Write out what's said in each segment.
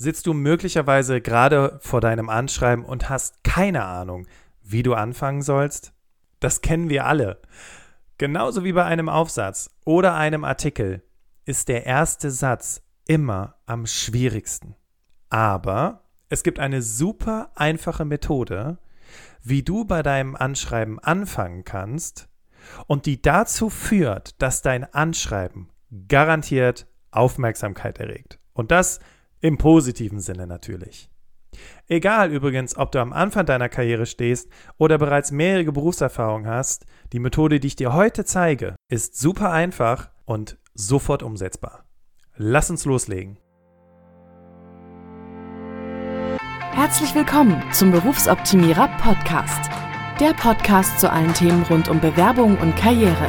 Sitzt du möglicherweise gerade vor deinem Anschreiben und hast keine Ahnung, wie du anfangen sollst? Das kennen wir alle. Genauso wie bei einem Aufsatz oder einem Artikel ist der erste Satz immer am schwierigsten. Aber es gibt eine super einfache Methode, wie du bei deinem Anschreiben anfangen kannst und die dazu führt, dass dein Anschreiben garantiert Aufmerksamkeit erregt. Und das im positiven Sinne natürlich. Egal übrigens, ob du am Anfang deiner Karriere stehst oder bereits mehrere Berufserfahrung hast, die Methode, die ich dir heute zeige, ist super einfach und sofort umsetzbar. Lass uns loslegen. Herzlich willkommen zum Berufsoptimierer Podcast. Der Podcast zu allen Themen rund um Bewerbung und Karriere.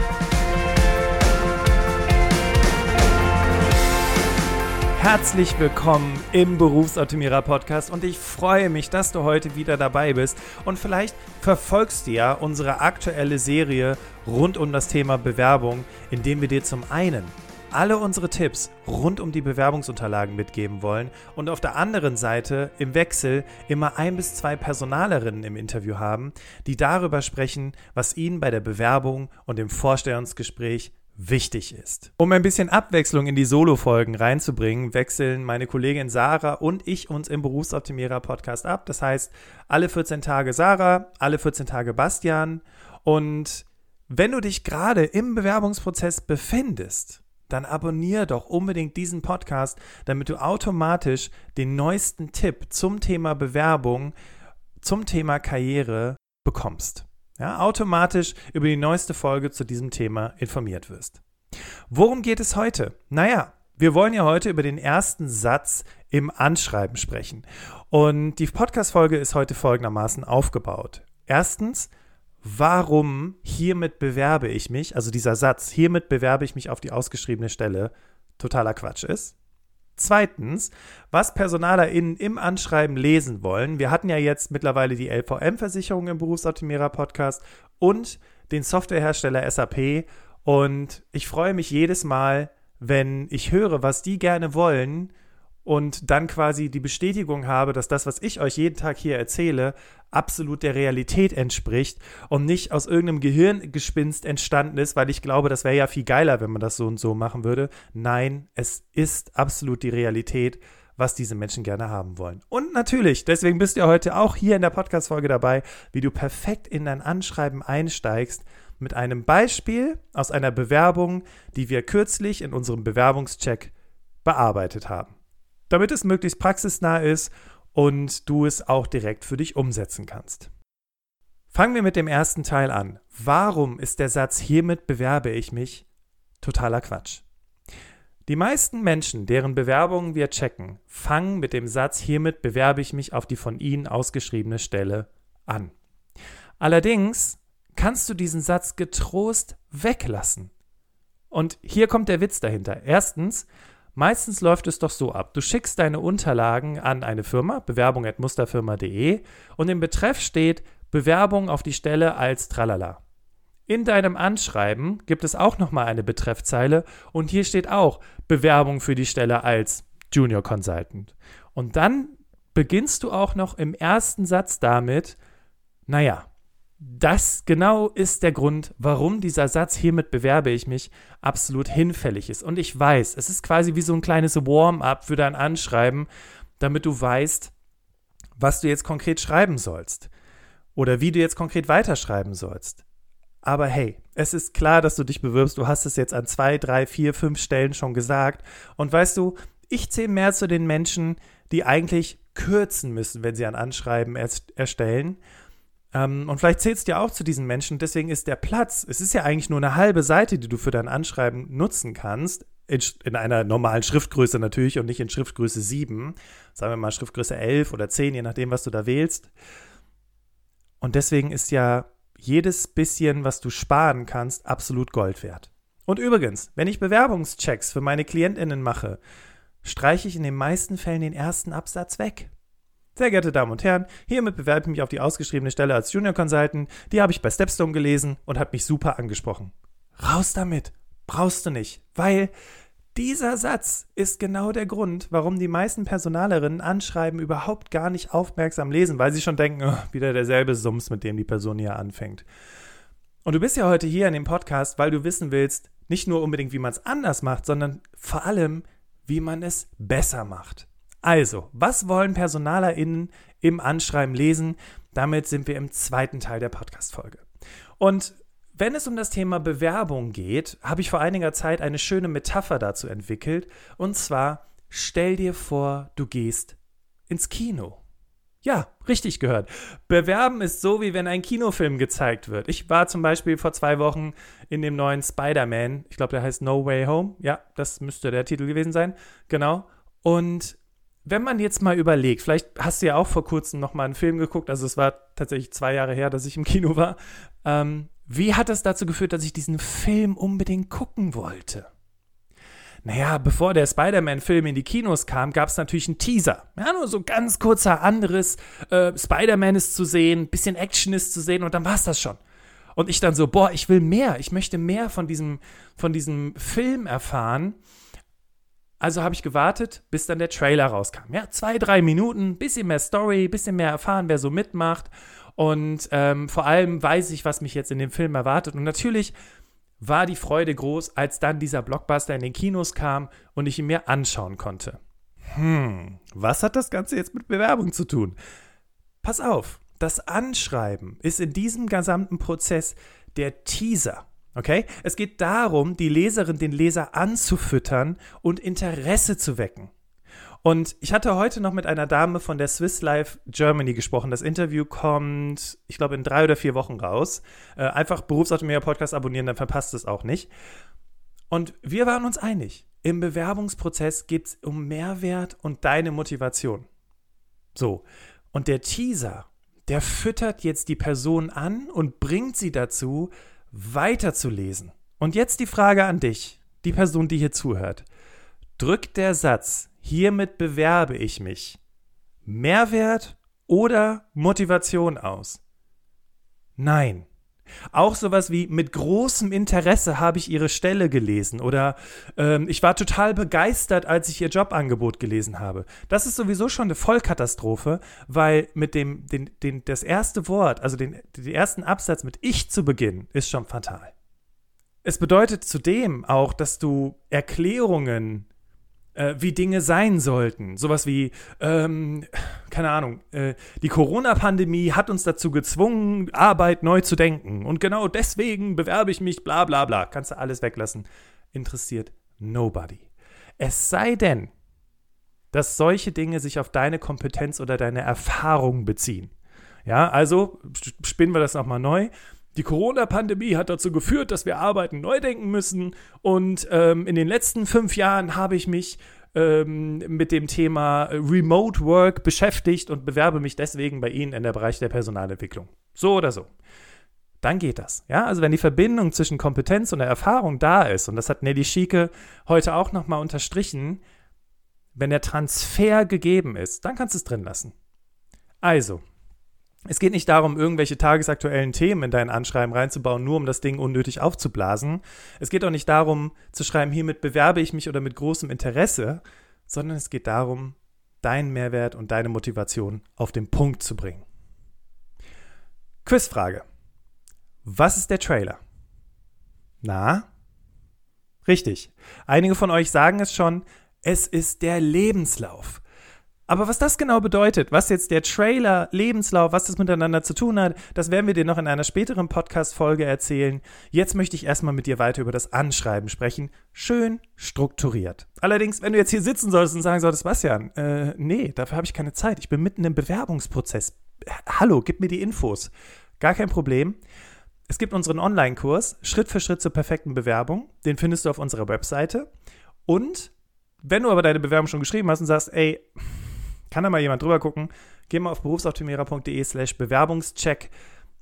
Herzlich willkommen im Berufsoptimierer Podcast und ich freue mich, dass du heute wieder dabei bist und vielleicht verfolgst du ja unsere aktuelle Serie rund um das Thema Bewerbung, indem wir dir zum einen alle unsere Tipps rund um die Bewerbungsunterlagen mitgeben wollen und auf der anderen Seite im Wechsel immer ein bis zwei Personalerinnen im Interview haben, die darüber sprechen, was ihnen bei der Bewerbung und im Vorstellungsgespräch wichtig ist. Um ein bisschen Abwechslung in die Solo-Folgen reinzubringen, wechseln meine Kollegin Sarah und ich uns im Berufsoptimierer Podcast ab. Das heißt, alle 14 Tage Sarah, alle 14 Tage Bastian. Und wenn du dich gerade im Bewerbungsprozess befindest, dann abonniere doch unbedingt diesen Podcast, damit du automatisch den neuesten Tipp zum Thema Bewerbung, zum Thema Karriere bekommst. Ja, automatisch über die neueste Folge zu diesem Thema informiert wirst. Worum geht es heute? Naja, wir wollen ja heute über den ersten Satz im Anschreiben sprechen. Und die Podcast-Folge ist heute folgendermaßen aufgebaut. Erstens, warum hiermit bewerbe ich mich, also dieser Satz, hiermit bewerbe ich mich auf die ausgeschriebene Stelle, totaler Quatsch ist. Zweitens, was PersonalerInnen im Anschreiben lesen wollen. Wir hatten ja jetzt mittlerweile die LVM-Versicherung im Berufsoptimierer-Podcast und den Softwarehersteller SAP. Und ich freue mich jedes Mal, wenn ich höre, was die gerne wollen und dann quasi die Bestätigung habe, dass das, was ich euch jeden Tag hier erzähle, absolut der Realität entspricht und nicht aus irgendeinem Gehirngespinst entstanden ist, weil ich glaube, das wäre ja viel geiler, wenn man das so und so machen würde. Nein, es ist absolut die Realität, was diese Menschen gerne haben wollen. Und natürlich, deswegen bist du heute auch hier in der Podcast-Folge dabei, wie du perfekt in dein Anschreiben einsteigst mit einem Beispiel aus einer Bewerbung, die wir kürzlich in unserem Bewerbungscheck bearbeitet haben damit es möglichst praxisnah ist und du es auch direkt für dich umsetzen kannst. Fangen wir mit dem ersten Teil an. Warum ist der Satz hiermit bewerbe ich mich totaler Quatsch? Die meisten Menschen, deren Bewerbungen wir checken, fangen mit dem Satz hiermit bewerbe ich mich auf die von ihnen ausgeschriebene Stelle an. Allerdings kannst du diesen Satz getrost weglassen. Und hier kommt der Witz dahinter. Erstens, Meistens läuft es doch so ab. Du schickst deine Unterlagen an eine Firma, bewerbung.musterfirma.de und im Betreff steht Bewerbung auf die Stelle als Tralala. In deinem Anschreiben gibt es auch nochmal eine Betreffzeile und hier steht auch Bewerbung für die Stelle als Junior Consultant. Und dann beginnst du auch noch im ersten Satz damit, naja, das genau ist der Grund, warum dieser Satz hiermit bewerbe ich mich absolut hinfällig ist. Und ich weiß, es ist quasi wie so ein kleines Warm-up für dein Anschreiben, damit du weißt, was du jetzt konkret schreiben sollst oder wie du jetzt konkret weiterschreiben sollst. Aber hey, es ist klar, dass du dich bewirbst. Du hast es jetzt an zwei, drei, vier, fünf Stellen schon gesagt. Und weißt du, ich zähle mehr zu den Menschen, die eigentlich kürzen müssen, wenn sie ein Anschreiben erst erstellen ähm, und vielleicht zählst du ja auch zu diesen Menschen. Deswegen ist der Platz, es ist ja eigentlich nur eine halbe Seite, die du für dein Anschreiben nutzen kannst. In, in einer normalen Schriftgröße natürlich und nicht in Schriftgröße 7. Sagen wir mal Schriftgröße 11 oder 10, je nachdem, was du da wählst. Und deswegen ist ja jedes bisschen, was du sparen kannst, absolut Gold wert. Und übrigens, wenn ich Bewerbungschecks für meine KlientInnen mache, streiche ich in den meisten Fällen den ersten Absatz weg. Sehr geehrte Damen und Herren, hiermit bewerbe ich mich auf die ausgeschriebene Stelle als Junior Consultant. Die habe ich bei Stepstone gelesen und hat mich super angesprochen. Raus damit. Brauchst du nicht. Weil dieser Satz ist genau der Grund, warum die meisten Personalerinnen Anschreiben überhaupt gar nicht aufmerksam lesen, weil sie schon denken, oh, wieder derselbe Sums, mit dem die Person hier anfängt. Und du bist ja heute hier in dem Podcast, weil du wissen willst, nicht nur unbedingt, wie man es anders macht, sondern vor allem, wie man es besser macht. Also, was wollen PersonalerInnen im Anschreiben lesen? Damit sind wir im zweiten Teil der Podcast-Folge. Und wenn es um das Thema Bewerbung geht, habe ich vor einiger Zeit eine schöne Metapher dazu entwickelt. Und zwar, stell dir vor, du gehst ins Kino. Ja, richtig gehört. Bewerben ist so, wie wenn ein Kinofilm gezeigt wird. Ich war zum Beispiel vor zwei Wochen in dem neuen Spider-Man. Ich glaube, der heißt No Way Home. Ja, das müsste der Titel gewesen sein. Genau. Und wenn man jetzt mal überlegt, vielleicht hast du ja auch vor kurzem noch mal einen Film geguckt, also es war tatsächlich zwei Jahre her, dass ich im Kino war. Ähm, wie hat das dazu geführt, dass ich diesen Film unbedingt gucken wollte? Naja, bevor der Spider-Man-Film in die Kinos kam, gab es natürlich einen Teaser. Ja, nur so ganz kurzer anderes. Äh, Spider-Man ist zu sehen, bisschen Action ist zu sehen und dann war es das schon. Und ich dann so, boah, ich will mehr, ich möchte mehr von diesem, von diesem Film erfahren. Also habe ich gewartet, bis dann der Trailer rauskam. Ja, zwei, drei Minuten, bisschen mehr Story, bisschen mehr erfahren, wer so mitmacht. Und ähm, vor allem weiß ich, was mich jetzt in dem Film erwartet. Und natürlich war die Freude groß, als dann dieser Blockbuster in den Kinos kam und ich ihn mir anschauen konnte. Hm, was hat das Ganze jetzt mit Bewerbung zu tun? Pass auf, das Anschreiben ist in diesem gesamten Prozess der Teaser. Okay? Es geht darum, die Leserin, den Leser anzufüttern und Interesse zu wecken. Und ich hatte heute noch mit einer Dame von der Swiss Life Germany gesprochen. Das Interview kommt, ich glaube, in drei oder vier Wochen raus. Äh, einfach Berufsautomator Podcast abonnieren, dann verpasst es auch nicht. Und wir waren uns einig. Im Bewerbungsprozess geht es um Mehrwert und deine Motivation. So. Und der Teaser, der füttert jetzt die Person an und bringt sie dazu, weiterzulesen. Und jetzt die Frage an dich, die Person, die hier zuhört. Drückt der Satz, hiermit bewerbe ich mich. Mehrwert oder Motivation aus? Nein. Auch sowas wie mit großem Interesse habe ich ihre Stelle gelesen oder ähm, ich war total begeistert, als ich ihr Jobangebot gelesen habe. Das ist sowieso schon eine Vollkatastrophe, weil mit dem den, den, das erste Wort, also den, den ersten Absatz mit ich zu beginnen, ist schon fatal. Es bedeutet zudem auch, dass du Erklärungen äh, wie Dinge sein sollten. Sowas wie, ähm, keine Ahnung, äh, die Corona-Pandemie hat uns dazu gezwungen, Arbeit neu zu denken. Und genau deswegen bewerbe ich mich, bla bla bla. Kannst du alles weglassen. Interessiert nobody. Es sei denn, dass solche Dinge sich auf deine Kompetenz oder deine Erfahrung beziehen. Ja, also spinnen wir das nochmal neu. Die Corona-Pandemie hat dazu geführt, dass wir Arbeiten neu denken müssen. Und ähm, in den letzten fünf Jahren habe ich mich ähm, mit dem Thema Remote Work beschäftigt und bewerbe mich deswegen bei Ihnen in der Bereich der Personalentwicklung. So oder so. Dann geht das. Ja, also wenn die Verbindung zwischen Kompetenz und der Erfahrung da ist, und das hat Nelly Schieke heute auch nochmal unterstrichen, wenn der Transfer gegeben ist, dann kannst du es drin lassen. Also, es geht nicht darum, irgendwelche tagesaktuellen Themen in dein Anschreiben reinzubauen, nur um das Ding unnötig aufzublasen. Es geht auch nicht darum, zu schreiben, hiermit bewerbe ich mich oder mit großem Interesse, sondern es geht darum, deinen Mehrwert und deine Motivation auf den Punkt zu bringen. Quizfrage. Was ist der Trailer? Na? Richtig. Einige von euch sagen es schon, es ist der Lebenslauf. Aber was das genau bedeutet, was jetzt der Trailer, Lebenslauf, was das miteinander zu tun hat, das werden wir dir noch in einer späteren Podcast-Folge erzählen. Jetzt möchte ich erstmal mit dir weiter über das Anschreiben sprechen. Schön strukturiert. Allerdings, wenn du jetzt hier sitzen solltest und sagen solltest, Bastian, äh, nee, dafür habe ich keine Zeit. Ich bin mitten im Bewerbungsprozess. Hallo, gib mir die Infos. Gar kein Problem. Es gibt unseren Online-Kurs Schritt für Schritt zur perfekten Bewerbung. Den findest du auf unserer Webseite. Und wenn du aber deine Bewerbung schon geschrieben hast und sagst, ey, kann da mal jemand drüber gucken? Geh mal auf berufsoptimierer.de slash Bewerbungscheck.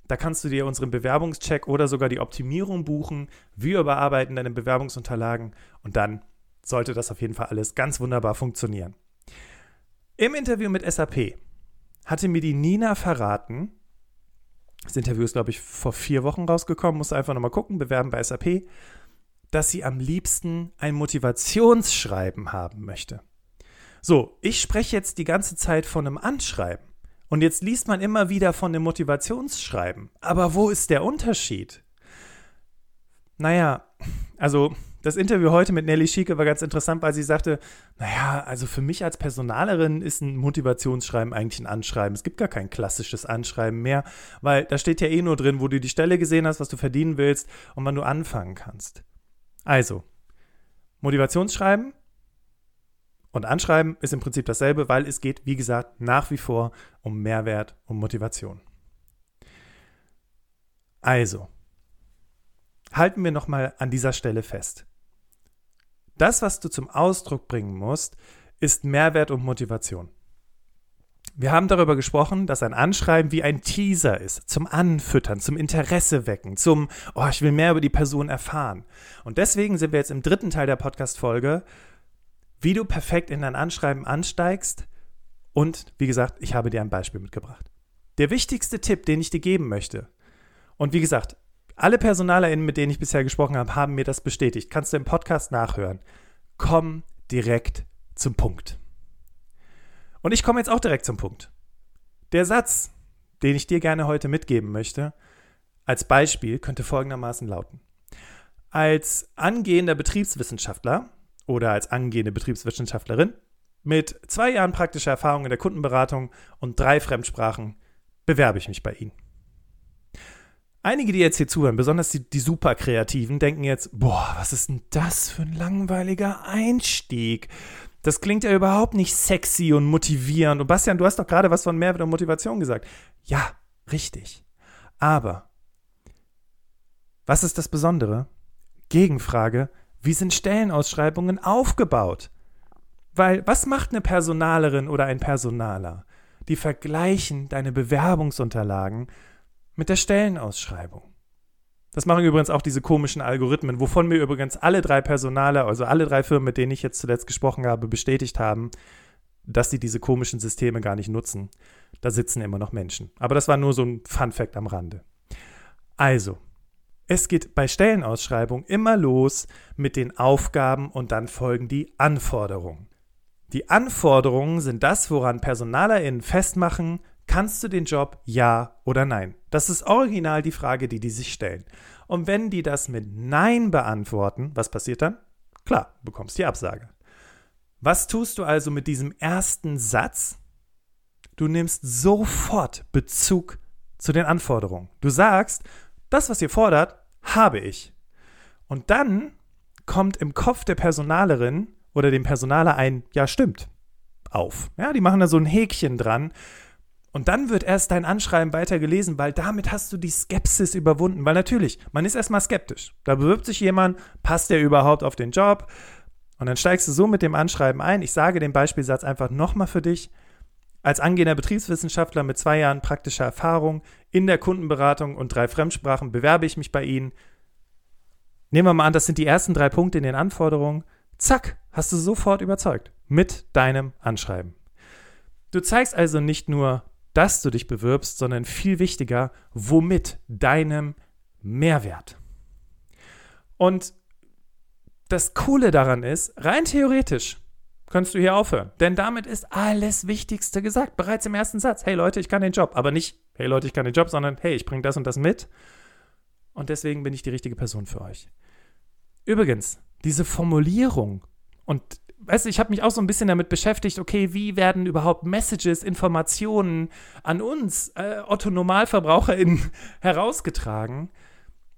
Da kannst du dir unseren Bewerbungscheck oder sogar die Optimierung buchen. Wir überarbeiten deine Bewerbungsunterlagen und dann sollte das auf jeden Fall alles ganz wunderbar funktionieren. Im Interview mit SAP hatte mir die Nina verraten, das Interview ist, glaube ich, vor vier Wochen rausgekommen, musst einfach nochmal gucken, bewerben bei SAP, dass sie am liebsten ein Motivationsschreiben haben möchte. So, ich spreche jetzt die ganze Zeit von einem Anschreiben. Und jetzt liest man immer wieder von einem Motivationsschreiben. Aber wo ist der Unterschied? Naja, also das Interview heute mit Nelly Schieke war ganz interessant, weil sie sagte, naja, also für mich als Personalerin ist ein Motivationsschreiben eigentlich ein Anschreiben. Es gibt gar kein klassisches Anschreiben mehr, weil da steht ja eh nur drin, wo du die Stelle gesehen hast, was du verdienen willst und wann du anfangen kannst. Also, Motivationsschreiben und Anschreiben ist im Prinzip dasselbe, weil es geht, wie gesagt, nach wie vor um Mehrwert, um Motivation. Also, halten wir nochmal an dieser Stelle fest. Das, was du zum Ausdruck bringen musst, ist Mehrwert und Motivation. Wir haben darüber gesprochen, dass ein Anschreiben wie ein Teaser ist, zum Anfüttern, zum Interesse wecken, zum, oh, ich will mehr über die Person erfahren. Und deswegen sind wir jetzt im dritten Teil der Podcast-Folge wie du perfekt in dein Anschreiben ansteigst. Und wie gesagt, ich habe dir ein Beispiel mitgebracht. Der wichtigste Tipp, den ich dir geben möchte, und wie gesagt, alle PersonalerInnen, mit denen ich bisher gesprochen habe, haben mir das bestätigt. Kannst du im Podcast nachhören. Komm direkt zum Punkt. Und ich komme jetzt auch direkt zum Punkt. Der Satz, den ich dir gerne heute mitgeben möchte, als Beispiel könnte folgendermaßen lauten. Als angehender Betriebswissenschaftler oder als angehende Betriebswissenschaftlerin mit zwei Jahren praktischer Erfahrung in der Kundenberatung und drei Fremdsprachen bewerbe ich mich bei Ihnen. Einige, die jetzt hier zuhören, besonders die, die Superkreativen, denken jetzt, boah, was ist denn das für ein langweiliger Einstieg? Das klingt ja überhaupt nicht sexy und motivierend. Und Bastian, du hast doch gerade was von Mehrwert und Motivation gesagt. Ja, richtig. Aber was ist das Besondere? Gegenfrage, wie sind Stellenausschreibungen aufgebaut? Weil was macht eine Personalerin oder ein Personaler? Die vergleichen deine Bewerbungsunterlagen mit der Stellenausschreibung. Das machen übrigens auch diese komischen Algorithmen, wovon mir übrigens alle drei Personale, also alle drei Firmen, mit denen ich jetzt zuletzt gesprochen habe, bestätigt haben, dass sie diese komischen Systeme gar nicht nutzen. Da sitzen immer noch Menschen. Aber das war nur so ein Fun fact am Rande. Also, es geht bei Stellenausschreibung immer los mit den Aufgaben und dann folgen die Anforderungen. Die Anforderungen sind das, woran PersonalerInnen festmachen, kannst du den Job ja oder nein? Das ist original die Frage, die die sich stellen. Und wenn die das mit Nein beantworten, was passiert dann? Klar, bekommst die Absage. Was tust du also mit diesem ersten Satz? Du nimmst sofort Bezug zu den Anforderungen. Du sagst, das, was ihr fordert, habe ich. Und dann kommt im Kopf der Personalerin oder dem Personaler ein, ja, stimmt, auf. Ja, die machen da so ein Häkchen dran. Und dann wird erst dein Anschreiben weiter gelesen, weil damit hast du die Skepsis überwunden. Weil natürlich, man ist erstmal skeptisch. Da bewirbt sich jemand, passt der überhaupt auf den Job? Und dann steigst du so mit dem Anschreiben ein. Ich sage den Beispielsatz einfach nochmal für dich. Als angehender Betriebswissenschaftler mit zwei Jahren praktischer Erfahrung in der Kundenberatung und drei Fremdsprachen bewerbe ich mich bei Ihnen. Nehmen wir mal an, das sind die ersten drei Punkte in den Anforderungen. Zack, hast du sofort überzeugt mit deinem Anschreiben. Du zeigst also nicht nur, dass du dich bewirbst, sondern viel wichtiger, womit deinem Mehrwert. Und das Coole daran ist, rein theoretisch kannst du hier aufhören. Denn damit ist alles Wichtigste gesagt. Bereits im ersten Satz. Hey Leute, ich kann den Job. Aber nicht, hey Leute, ich kann den Job, sondern hey, ich bringe das und das mit. Und deswegen bin ich die richtige Person für euch. Übrigens, diese Formulierung und weißt du, ich habe mich auch so ein bisschen damit beschäftigt, okay, wie werden überhaupt Messages, Informationen an uns, äh, Otto NormalverbraucherInnen, herausgetragen?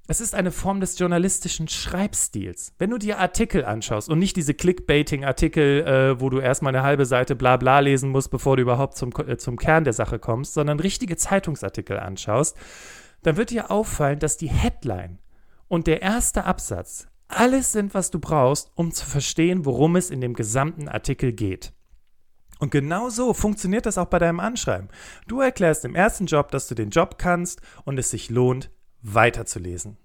Es ist eine Form des journalistischen Schreibstils. Wenn du dir Artikel anschaust und nicht diese Clickbaiting-Artikel, äh, wo du erstmal eine halbe Seite bla bla lesen musst, bevor du überhaupt zum, äh, zum Kern der Sache kommst, sondern richtige Zeitungsartikel anschaust, dann wird dir auffallen, dass die Headline und der erste Absatz alles sind, was du brauchst, um zu verstehen, worum es in dem gesamten Artikel geht. Und genau so funktioniert das auch bei deinem Anschreiben. Du erklärst im ersten Job, dass du den Job kannst und es sich lohnt, weiterzulesen.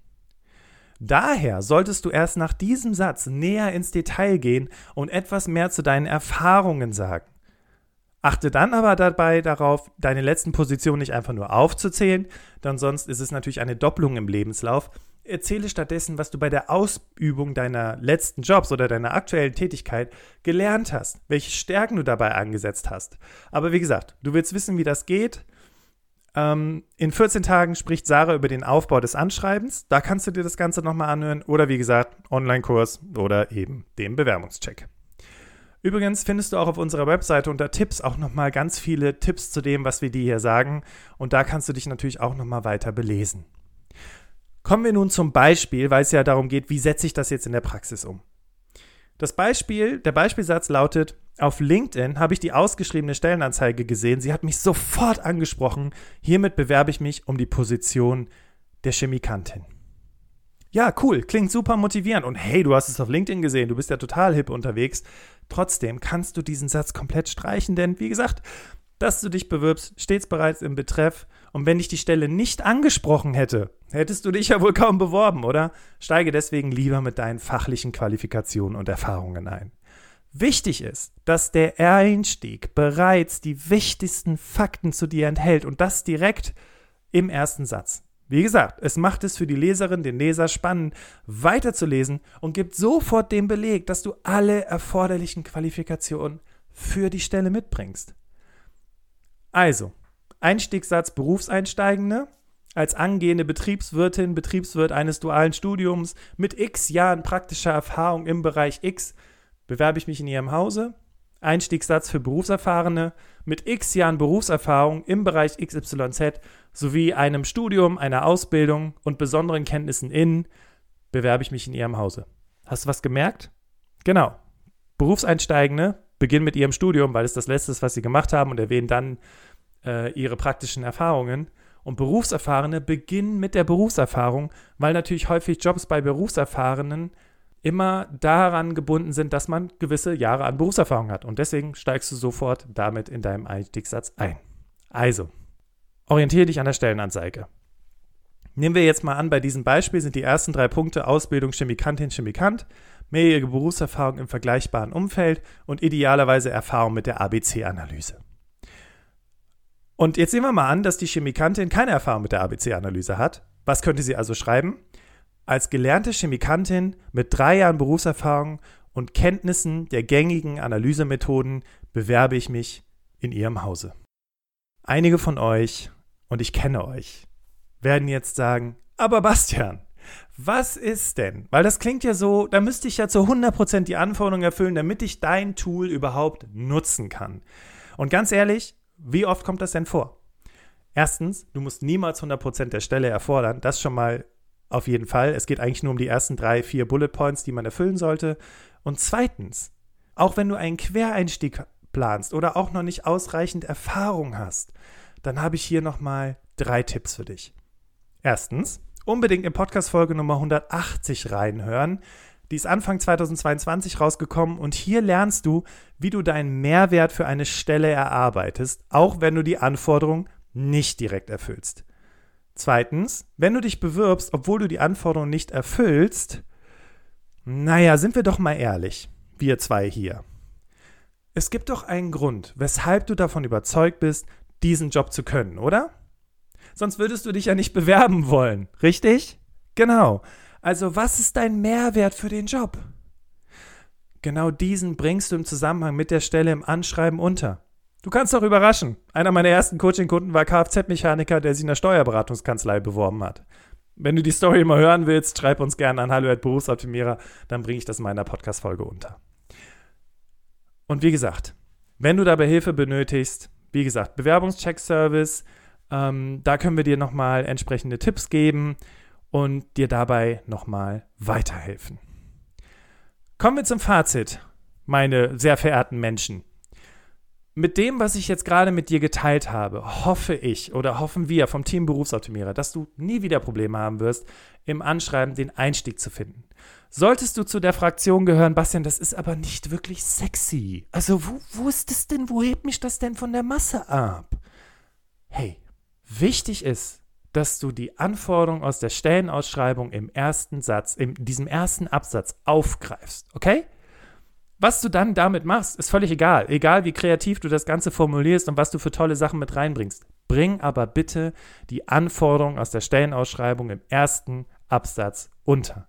Daher solltest du erst nach diesem Satz näher ins Detail gehen und etwas mehr zu deinen Erfahrungen sagen. Achte dann aber dabei darauf, deine letzten Positionen nicht einfach nur aufzuzählen, denn sonst ist es natürlich eine Doppelung im Lebenslauf. Erzähle stattdessen, was du bei der Ausübung deiner letzten Jobs oder deiner aktuellen Tätigkeit gelernt hast, welche Stärken du dabei angesetzt hast. Aber wie gesagt, du willst wissen, wie das geht. Ähm, in 14 Tagen spricht Sarah über den Aufbau des Anschreibens. Da kannst du dir das Ganze nochmal anhören. Oder wie gesagt, Online-Kurs oder eben den Bewerbungscheck. Übrigens findest du auch auf unserer Webseite unter Tipps auch nochmal ganz viele Tipps zu dem, was wir dir hier sagen. Und da kannst du dich natürlich auch nochmal weiter belesen. Kommen wir nun zum Beispiel, weil es ja darum geht, wie setze ich das jetzt in der Praxis um. Das Beispiel, der Beispielsatz lautet, auf LinkedIn habe ich die ausgeschriebene Stellenanzeige gesehen. Sie hat mich sofort angesprochen. Hiermit bewerbe ich mich um die Position der Chemikantin. Ja, cool, klingt super motivierend. Und hey, du hast es auf LinkedIn gesehen, du bist ja total hip unterwegs. Trotzdem kannst du diesen Satz komplett streichen, denn wie gesagt, dass du dich bewirbst, steht bereits im Betreff. Und wenn dich die Stelle nicht angesprochen hätte, hättest du dich ja wohl kaum beworben, oder? Steige deswegen lieber mit deinen fachlichen Qualifikationen und Erfahrungen ein. Wichtig ist, dass der Einstieg bereits die wichtigsten Fakten zu dir enthält und das direkt im ersten Satz. Wie gesagt, es macht es für die Leserin, den Leser spannend, weiterzulesen und gibt sofort den Beleg, dass du alle erforderlichen Qualifikationen für die Stelle mitbringst. Also, Einstiegssatz Berufseinsteigende. Als angehende Betriebswirtin, Betriebswirt eines dualen Studiums mit x Jahren praktischer Erfahrung im Bereich X bewerbe ich mich in Ihrem Hause. Einstiegssatz für Berufserfahrene mit x Jahren Berufserfahrung im Bereich XYZ sowie einem Studium, einer Ausbildung und besonderen Kenntnissen in bewerbe ich mich in Ihrem Hause. Hast du was gemerkt? Genau. Berufseinsteigende beginnen mit ihrem Studium, weil es das Letzte ist, was sie gemacht haben und erwähnen dann äh, ihre praktischen Erfahrungen. Und Berufserfahrene beginnen mit der Berufserfahrung, weil natürlich häufig Jobs bei Berufserfahrenen immer daran gebunden sind, dass man gewisse Jahre an Berufserfahrung hat. Und deswegen steigst du sofort damit in deinem Einstiegssatz ein. Also, orientiere dich an der Stellenanzeige. Nehmen wir jetzt mal an, bei diesem Beispiel sind die ersten drei Punkte Ausbildung Chemikantin, Chemikant, mehrjährige Berufserfahrung im vergleichbaren Umfeld und idealerweise Erfahrung mit der ABC-Analyse. Und jetzt sehen wir mal an, dass die Chemikantin keine Erfahrung mit der ABC-Analyse hat. Was könnte sie also schreiben? Als gelernte Chemikantin mit drei Jahren Berufserfahrung und Kenntnissen der gängigen Analysemethoden bewerbe ich mich in Ihrem Hause. Einige von euch, und ich kenne euch, werden jetzt sagen, aber Bastian, was ist denn? Weil das klingt ja so, da müsste ich ja zu 100% die Anforderungen erfüllen, damit ich dein Tool überhaupt nutzen kann. Und ganz ehrlich, wie oft kommt das denn vor? Erstens, du musst niemals 100% der Stelle erfordern. Das schon mal auf jeden Fall. Es geht eigentlich nur um die ersten drei, vier Bullet Points, die man erfüllen sollte. Und zweitens, auch wenn du einen Quereinstieg planst oder auch noch nicht ausreichend Erfahrung hast, dann habe ich hier nochmal drei Tipps für dich. Erstens, unbedingt in Podcast-Folge Nummer 180 reinhören. Die ist Anfang 2022 rausgekommen und hier lernst du, wie du deinen Mehrwert für eine Stelle erarbeitest, auch wenn du die Anforderung nicht direkt erfüllst. Zweitens, wenn du dich bewirbst, obwohl du die Anforderung nicht erfüllst, naja, sind wir doch mal ehrlich, wir zwei hier. Es gibt doch einen Grund, weshalb du davon überzeugt bist, diesen Job zu können, oder? Sonst würdest du dich ja nicht bewerben wollen, richtig? Genau. Also was ist dein Mehrwert für den Job? Genau diesen bringst du im Zusammenhang mit der Stelle im Anschreiben unter. Du kannst doch überraschen. Einer meiner ersten Coaching-Kunden war Kfz-Mechaniker, der sich in der Steuerberatungskanzlei beworben hat. Wenn du die Story mal hören willst, schreib uns gerne an Hallo Berufsoptimierer, dann bringe ich das in meiner Podcast-Folge unter. Und wie gesagt, wenn du dabei Hilfe benötigst, wie gesagt, Bewerbungscheck-Service, ähm, da können wir dir nochmal entsprechende Tipps geben und dir dabei nochmal weiterhelfen. Kommen wir zum Fazit, meine sehr verehrten Menschen. Mit dem, was ich jetzt gerade mit dir geteilt habe, hoffe ich oder hoffen wir vom Team Berufsoptimierer, dass du nie wieder Probleme haben wirst, im Anschreiben den Einstieg zu finden. Solltest du zu der Fraktion gehören, Bastian, das ist aber nicht wirklich sexy. Also, wo, wo ist das denn? Wo hebt mich das denn von der Masse ab? Hey, wichtig ist, dass du die Anforderung aus der Stellenausschreibung im ersten Satz, in diesem ersten Absatz aufgreifst, okay? Was du dann damit machst, ist völlig egal. Egal, wie kreativ du das Ganze formulierst und was du für tolle Sachen mit reinbringst. Bring aber bitte die Anforderungen aus der Stellenausschreibung im ersten Absatz unter.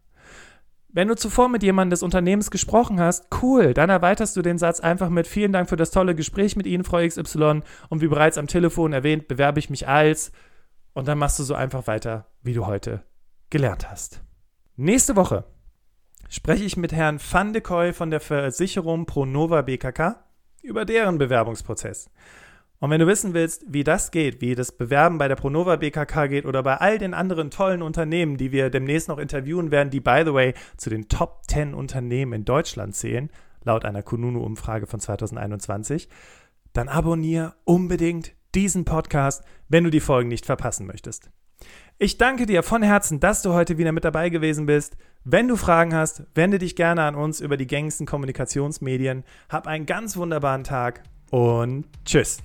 Wenn du zuvor mit jemandem des Unternehmens gesprochen hast, cool, dann erweiterst du den Satz einfach mit vielen Dank für das tolle Gespräch mit Ihnen, Frau XY. Und wie bereits am Telefon erwähnt, bewerbe ich mich als. Und dann machst du so einfach weiter, wie du heute gelernt hast. Nächste Woche spreche ich mit Herrn Van de Koy von der Versicherung Pronova BKK über deren Bewerbungsprozess. Und wenn du wissen willst, wie das geht, wie das Bewerben bei der Pronova BKK geht oder bei all den anderen tollen Unternehmen, die wir demnächst noch interviewen werden, die, by the way, zu den Top 10 Unternehmen in Deutschland zählen, laut einer Kununu-Umfrage von 2021, dann abonniere unbedingt diesen Podcast, wenn du die Folgen nicht verpassen möchtest. Ich danke dir von Herzen, dass du heute wieder mit dabei gewesen bist. Wenn du Fragen hast, wende dich gerne an uns über die gängigsten Kommunikationsmedien. Hab einen ganz wunderbaren Tag und tschüss.